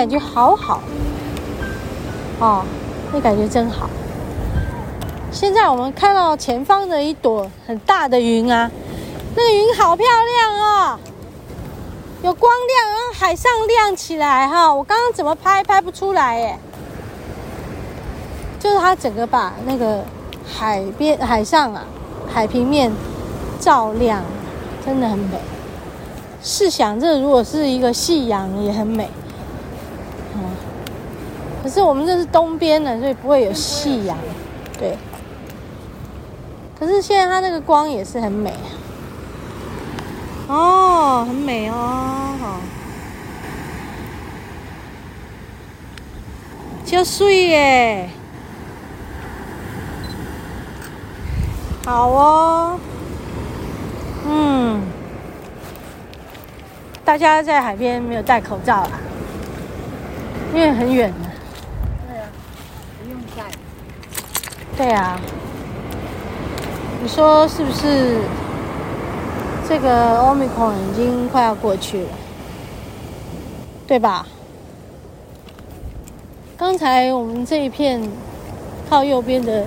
感觉好好哦，那感觉真好。现在我们看到前方的一朵很大的云啊，那个云好漂亮哦，有光亮，然后海上亮起来哈。我刚刚怎么拍拍不出来耶？就是它整个把那个海边、海上啊、海平面照亮，真的很美。试想，这如果是一个夕阳，也很美。可是我们这是东边的，所以不会有夕阳。对。可是现在它那个光也是很美哦，很美哦，好就水耶，好哦，嗯，大家在海边没有戴口罩啦，因为很远。对啊，不用戴。对啊。你说是不是这个 Omicron 已经快要过去了，对吧？刚才我们这一片靠右边的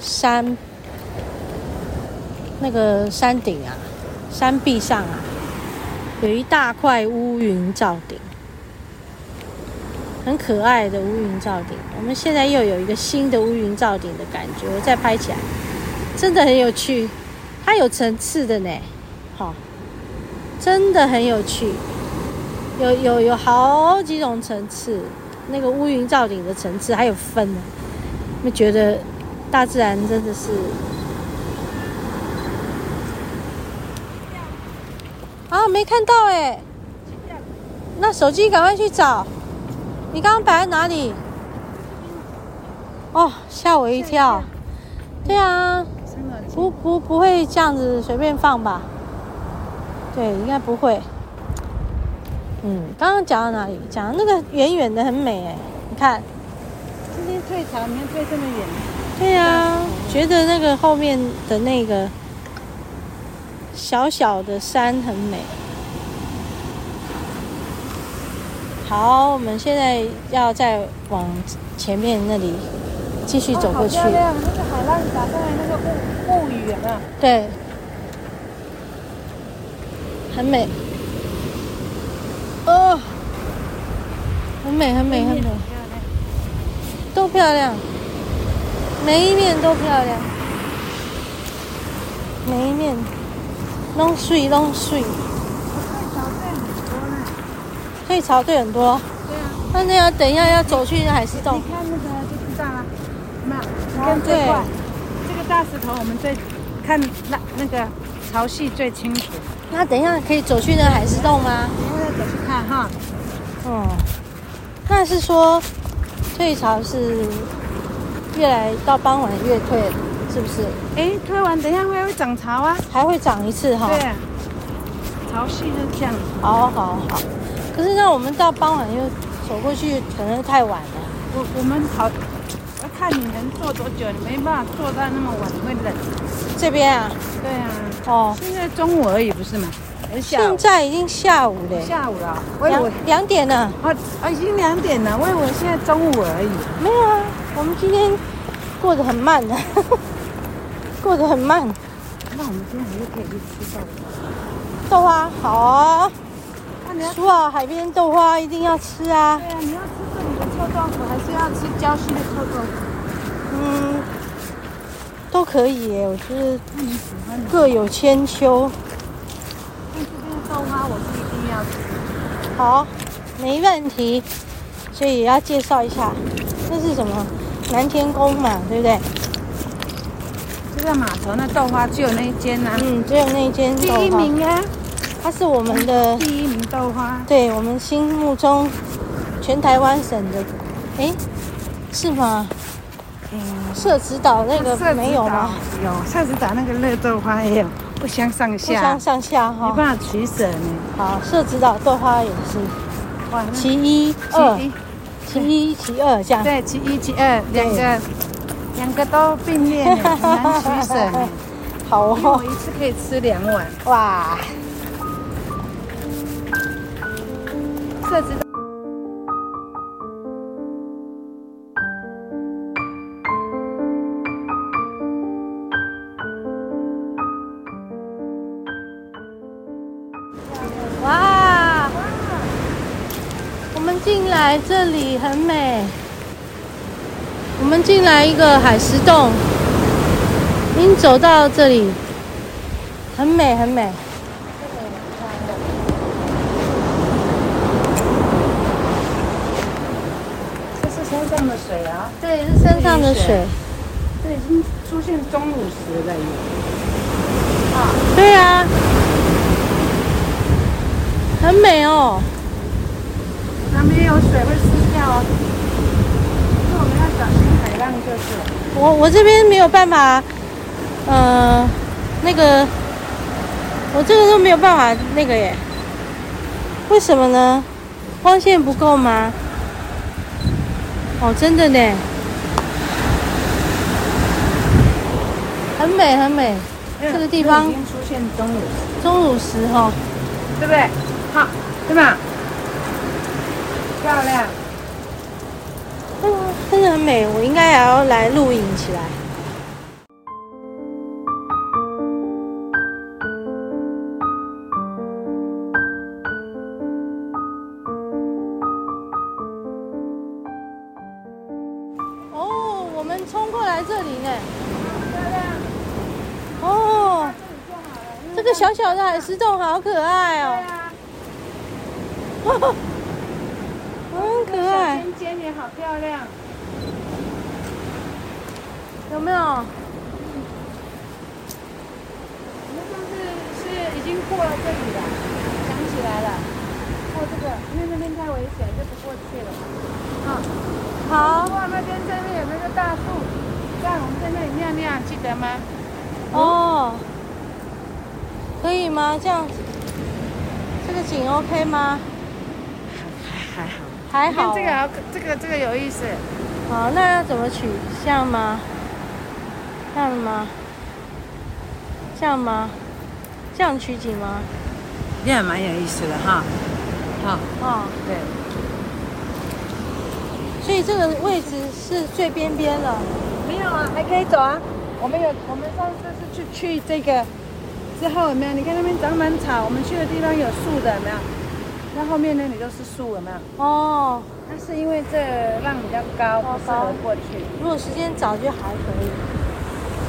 山，那个山顶啊，山壁上啊，有一大块乌云罩，很可爱的乌云罩顶。我们现在又有一个新的乌云罩顶的感觉，我再拍起来。真的很有趣，它有层次的呢，好，真的很有趣，有有有好几种层次，那个乌云罩顶的层次还有分呢。你觉得大自然真的是？啊，没看到哎，那手机赶快去找，你刚刚摆在哪里？哦，吓我一跳，对啊。不不不会这样子随便放吧？对，应该不会。嗯，刚刚讲到哪里？讲那个远远的很美哎，你看。今天退潮，你看退这么远。对呀、啊，觉得那个后面的那个小小的山很美。好，我们现在要再往前面那里继续走过去。漂亮，那个海浪打上来，那个雾。雾雨啊，对，很美，哦，很美，很美，很美，都漂亮，每一面都漂亮，每一面，弄水弄水，退潮退很多，对啊，那那要等一下要走去海石洞，你看那个就知道了，那对。大石头，我们最看那那个潮汐最清楚。那等一下可以走去那海石洞吗？等一下走去看哈。哦、那是说退潮是越来到傍晚越退，是不是？哎，退完等一下会会涨潮啊，还会涨一次哈。对，潮汐就这样。好好好。可是那我们到傍晚又走过去，可能太晚了。我我们好。看你能坐多久，你没办法坐到那么晚，会冷。这边啊？对啊。哦。现在中午而已，不是吗？现在已经下午了。下午了。两两点了。啊啊，已经两点了，我以为现在中午而已。没有啊，我们今天过得很慢的，过得很慢。那我们今天还是可以去吃豆花。豆花好啊。说好海边豆花一定要吃啊。对啊，你要吃这里的臭豆腐，还是要吃礁溪的臭豆腐？嗯，都可以耶，我觉得各有千秋。但是这边豆花我是一定要吃。好，没问题。所以也要介绍一下，这是什么？南天宫嘛，对不对？这个码头那豆花只有那一间呐、啊。嗯，只有那一间。第一名啊！它是我们的第一名豆花。对，我们心目中全台湾省的，哎，是吗？嗯，社子岛那个没有吗？有，社子岛那个热豆花也有，不相上下。不相上下哈，没办法取舍呢。好，社子岛豆花也是，哇，其一、二，其一、其二这样。对，其一、其二，两个，两个都并列，很难取舍。好哦，我一次可以吃两碗。哇，设置。哇！我们进来这里很美。我们进来一个海石洞，已经走到这里，很美很美。上的水啊？对，是山上的水。这已经出现钟乳石了。啊，对啊，很美哦。旁边有水会湿掉哦。我们要小心海浪就是。我我这边没有办法，呃，那个，我这个都没有办法那个耶。为什么呢？光线不够吗？哦，真的呢。很美很美，这个地方已经出现钟乳石。钟乳石哈，对不对？好，对吧？漂亮。嗯，真的很美，我应该也要来录影起来。小小的石头好可爱哦。对啊。很可爱，尖尖也好漂亮，有没有？我们上次是已经过了这里了，想起来了，过这个，因为那边太危险，就不过去了。好，好。哇，那边这边有那个大树，在我们在那里尿尿，记得吗？哦，可以吗？这样子，这个景 OK 吗？还还好。还好，这个好，这个这个有意思。好，那要怎么取？这样吗？这样吗？这样吗？这样取景吗？这样蛮有意思的哈。好。哦，对。所以这个位置是最边边了。没有啊，还可以走啊。我们有，我们上次是去去这个之后有没有？你看那边长满草，我们去的地方有树的，有没有？那后面那里都是树，有没有？哦，那是因为这浪比较高，不适合过去。如果时间早就还可以。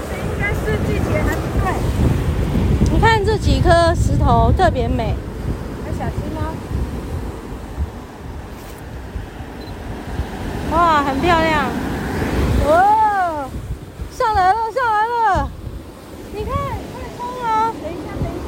这应该是季节还不对。你看这几颗石头特别美，要小心哦。哇，很漂亮。哇，上来了，上来了！你看，快冲啊！等一下，等一下，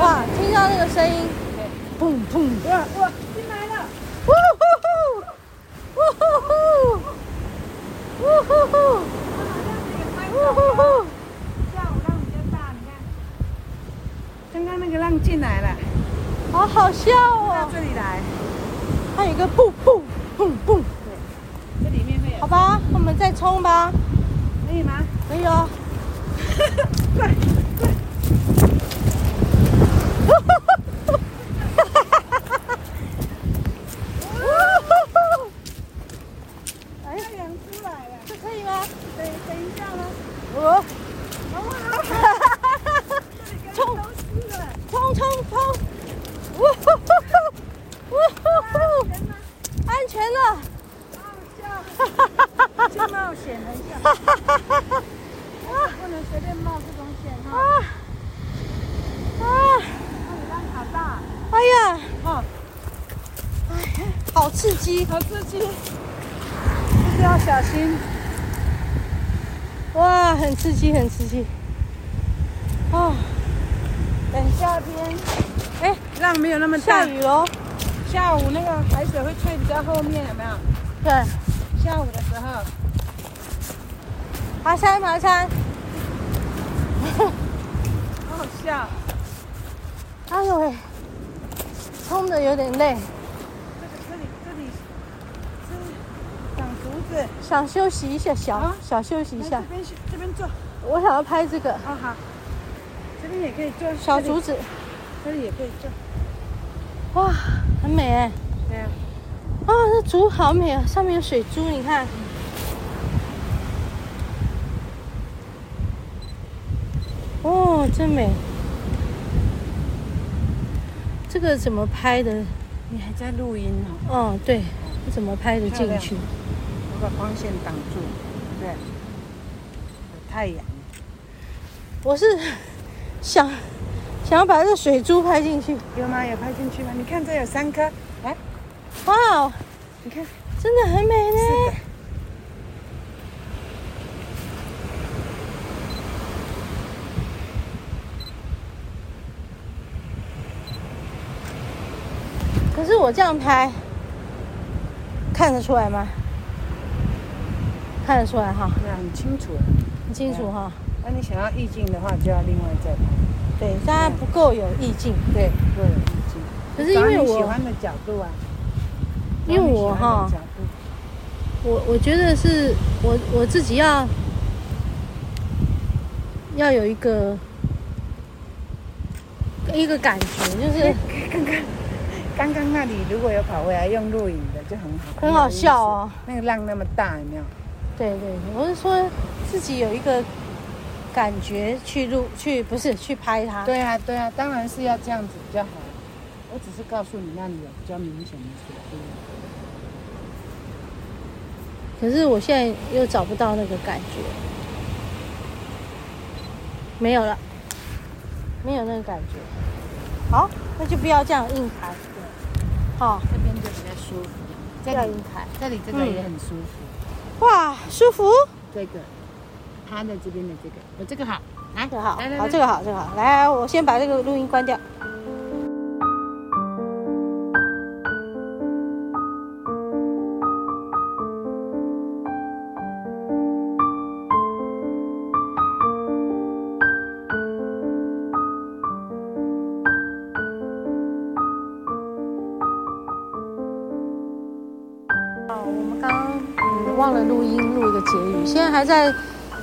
哇，听到那个声音，砰砰！哇哇！呜呼呼，呜呼呼，呜呼呼，呜呼呼。下午浪比较大，你看，刚刚那个浪进来了，好好笑哦。到这里来，还有一个砰砰砰砰。这里面会有。好吧，我们再冲吧。可以吗？可以哦。对。好刺激，好刺激，就是要小心。哇，很刺激，很刺激。哦，等夏天，哎，浪没有那么大。下雨喽。下午那个海水会退比较后面，有没有？对。下午的时候。爬山爬山，好笑！哎呦喂，冲的有点累。这个这里这里这长竹子，想休息一下，小小休息一下。这边这边坐。我想要拍这个。好好，这边也可以坐。小竹子，这里也可以坐。哇，很美哎。对呀。啊，这竹好美啊，上面有水珠，你看。哦，真美。这个怎么拍的？你还在录音呢？哦，对。怎么拍的进去？我把光线挡住。对。有太阳。我是想想要把这水珠拍进去。有吗？有拍进去吗？你看这有三颗。来。哇哦！你看，真的很美呢。我这样拍，看得出来吗？看得出来哈。那很清楚，很清楚哈。那你想要意境的话，就要另外再拍。对，大家不够有意境。对，不够有意境。可是因为我喜欢的角度啊。因为我哈，我我觉得是我我自己要要有一个一个感觉，就是刚 刚刚刚那里如果有跑回来用录影的就很好，很好笑哦。那个浪那么大，有没有？对对，我是说自己有一个感觉去录去，不是去拍它。对啊对啊，当然是要这样子比较好。我只是告诉你那里有比较明显的水珠。可是我现在又找不到那个感觉，没有了，没有那个感觉。好，那就不要这样硬抬。好，这边就比较舒服。不要硬抬，这里这个也很舒服。嗯、哇，舒服。这个，它的这边的这个，我这个好，来，这个好，好，这个好，这个好。来，我先把这个录音关掉。还在，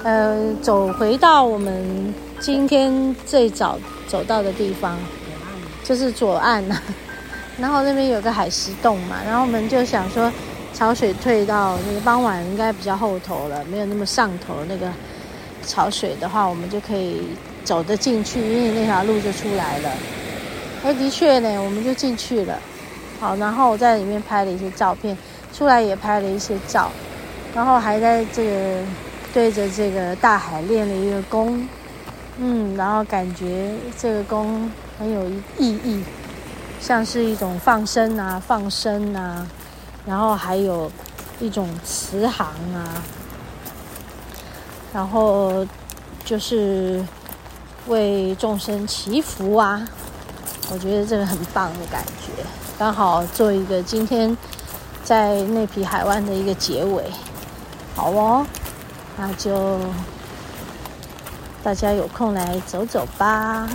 呃，走回到我们今天最早走到的地方，就是左岸呐。然后那边有个海蚀洞嘛，然后我们就想说，潮水退到那个傍晚应该比较后头了，没有那么上头那个潮水的话，我们就可以走得进去，因为那条路就出来了。哎，的确呢，我们就进去了。好，然后我在里面拍了一些照片，出来也拍了一些照。然后还在这个对着这个大海练了一个功，嗯，然后感觉这个功很有意义，像是一种放生啊、放生啊，然后还有一种慈航啊，然后就是为众生祈福啊，我觉得这个很棒的感觉，刚好做一个今天在内埤海湾的一个结尾。好哦，那就大家有空来走走吧。